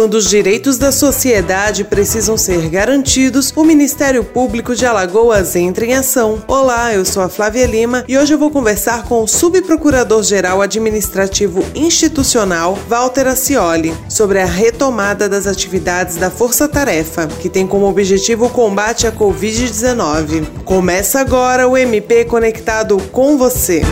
Quando os direitos da sociedade precisam ser garantidos, o Ministério Público de Alagoas entra em ação. Olá, eu sou a Flávia Lima e hoje eu vou conversar com o Subprocurador-Geral Administrativo Institucional, Walter Acioli, sobre a retomada das atividades da Força Tarefa, que tem como objetivo o combate à Covid-19. Começa agora o MP Conectado com você.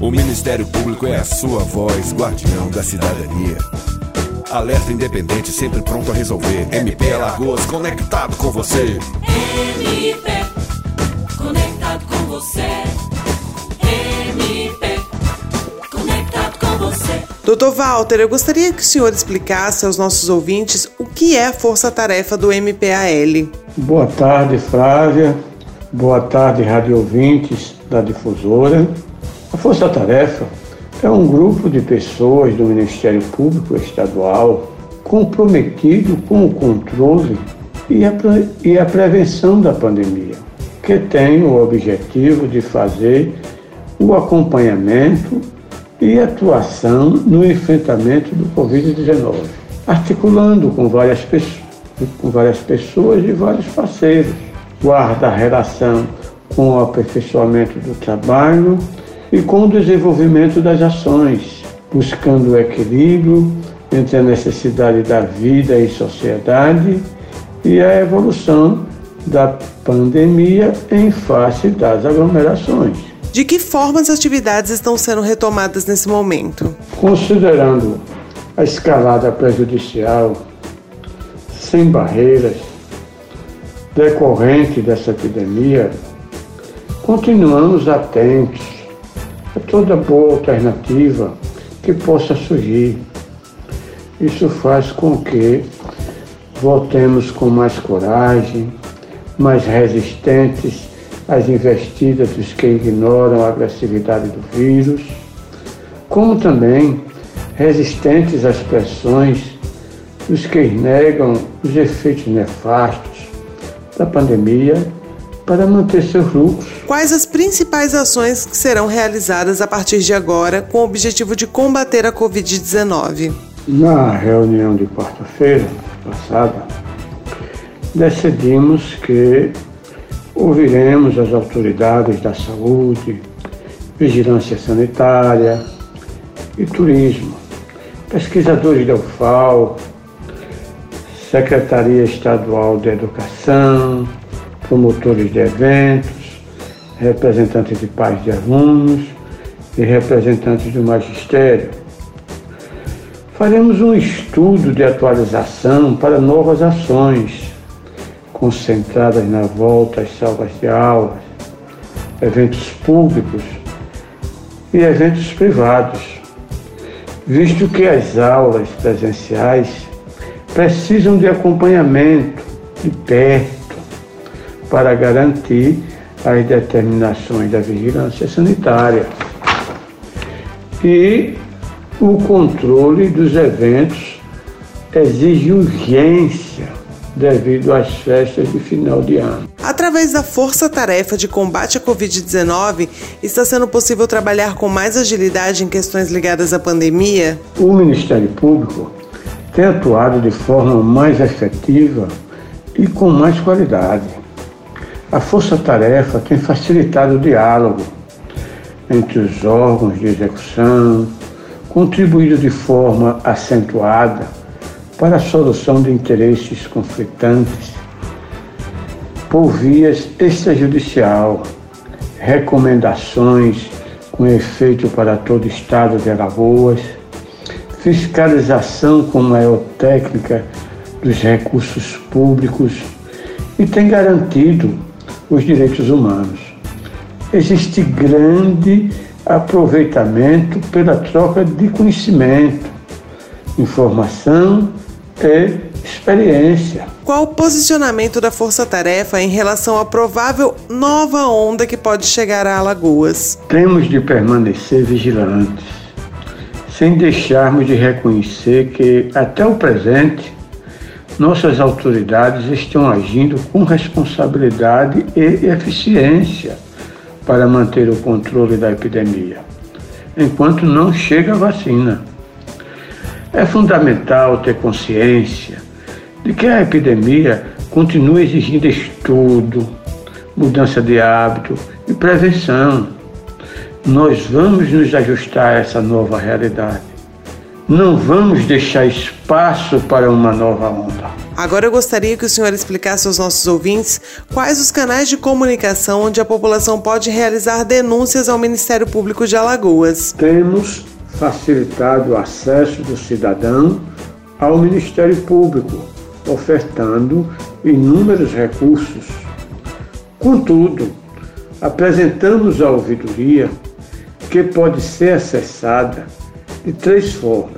O Ministério Público é a sua voz, guardião da cidadania. Alerta independente, sempre pronto a resolver. MP Alagoas, conectado com você. MP, conectado com você. MP, conectado com você. Doutor Walter, eu gostaria que o senhor explicasse aos nossos ouvintes o que é a força-tarefa do MPAL. Boa tarde, Flávia. Boa tarde, rádio ouvintes da difusora. A Força Tarefa é um grupo de pessoas do Ministério Público Estadual comprometido com o controle e a, e a prevenção da pandemia, que tem o objetivo de fazer o acompanhamento e atuação no enfrentamento do Covid-19, articulando com várias, com várias pessoas e vários parceiros, guarda a relação com o aperfeiçoamento do trabalho e com o desenvolvimento das ações, buscando o equilíbrio entre a necessidade da vida e sociedade e a evolução da pandemia em face das aglomerações. De que forma as atividades estão sendo retomadas nesse momento? Considerando a escalada prejudicial, sem barreiras, decorrente dessa epidemia, continuamos atentos a toda boa alternativa que possa surgir. Isso faz com que voltemos com mais coragem, mais resistentes às investidas dos que ignoram a agressividade do vírus, como também resistentes às pressões dos que negam os efeitos nefastos da pandemia para manter seus lucros. Quais as principais ações que serão realizadas a partir de agora com o objetivo de combater a Covid-19? Na reunião de quarta-feira passada, decidimos que ouviremos as autoridades da saúde, vigilância sanitária e turismo, pesquisadores da UFAL, Secretaria Estadual de Educação, promotores de eventos, representantes de pais de alunos e representantes do magistério. Faremos um estudo de atualização para novas ações, concentradas na volta às salas de aulas, eventos públicos e eventos privados, visto que as aulas presenciais precisam de acompanhamento de perto para garantir as determinações da vigilância sanitária e o controle dos eventos exige urgência devido às festas de final de ano. Através da força-tarefa de combate à Covid-19, está sendo possível trabalhar com mais agilidade em questões ligadas à pandemia? O Ministério Público tem atuado de forma mais efetiva e com mais qualidade a força-tarefa tem facilitado o diálogo entre os órgãos de execução, contribuído de forma acentuada para a solução de interesses conflitantes por vias extrajudicial, recomendações com efeito para todo o estado de Alagoas, fiscalização com maior técnica dos recursos públicos e tem garantido os direitos humanos. Existe grande aproveitamento pela troca de conhecimento, informação e experiência. Qual o posicionamento da Força Tarefa em relação à provável nova onda que pode chegar a Alagoas? Temos de permanecer vigilantes, sem deixarmos de reconhecer que, até o presente, nossas autoridades estão agindo com responsabilidade e eficiência para manter o controle da epidemia, enquanto não chega a vacina. É fundamental ter consciência de que a epidemia continua exigindo estudo, mudança de hábito e prevenção. Nós vamos nos ajustar a essa nova realidade. Não vamos deixar espaço para uma nova onda. Agora eu gostaria que o senhor explicasse aos nossos ouvintes quais os canais de comunicação onde a população pode realizar denúncias ao Ministério Público de Alagoas. Temos facilitado o acesso do cidadão ao Ministério Público, ofertando inúmeros recursos. Contudo, apresentamos a ouvidoria que pode ser acessada de três formas: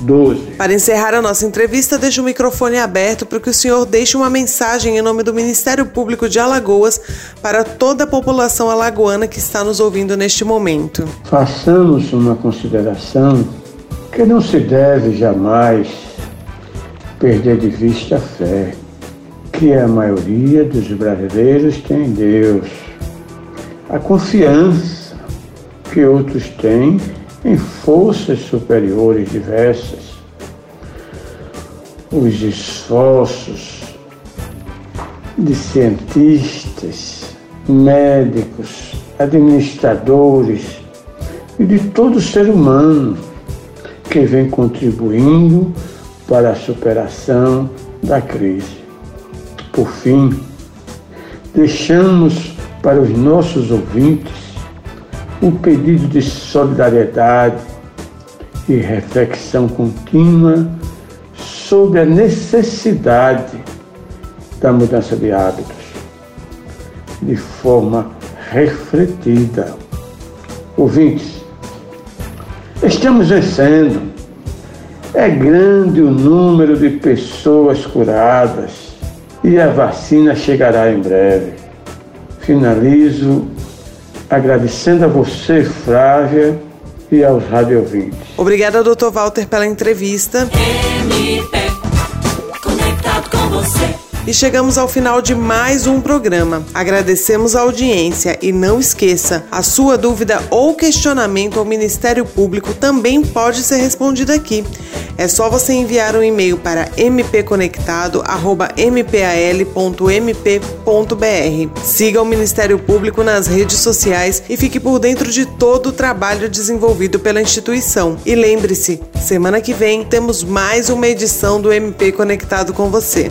12. Para encerrar a nossa entrevista, deixo o microfone aberto para que o senhor deixe uma mensagem em nome do Ministério Público de Alagoas para toda a população alagoana que está nos ouvindo neste momento. Façamos uma consideração que não se deve jamais perder de vista a fé que a maioria dos brasileiros tem em Deus, a confiança que outros têm em forças superiores diversas. Os esforços de cientistas, médicos, administradores e de todo ser humano que vem contribuindo para a superação da crise. Por fim, deixamos para os nossos ouvintes o pedido de solidariedade e reflexão contínua sobre a necessidade da mudança de hábitos, de forma refletida. Ouvintes, estamos vencendo. É grande o número de pessoas curadas e a vacina chegará em breve. Finalizo agradecendo a você, Flávia, e aos radiovintes. Obrigada, doutor Walter, pela entrevista. MP, conectado com você. E chegamos ao final de mais um programa. Agradecemos a audiência e não esqueça, a sua dúvida ou questionamento ao Ministério Público também pode ser respondido aqui. É só você enviar um e-mail para mpconectado@mpal.mp.br. Siga o Ministério Público nas redes sociais e fique por dentro de todo o trabalho desenvolvido pela instituição. E lembre-se, semana que vem temos mais uma edição do MP Conectado com você.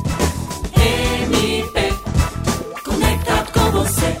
MP, conectado com você.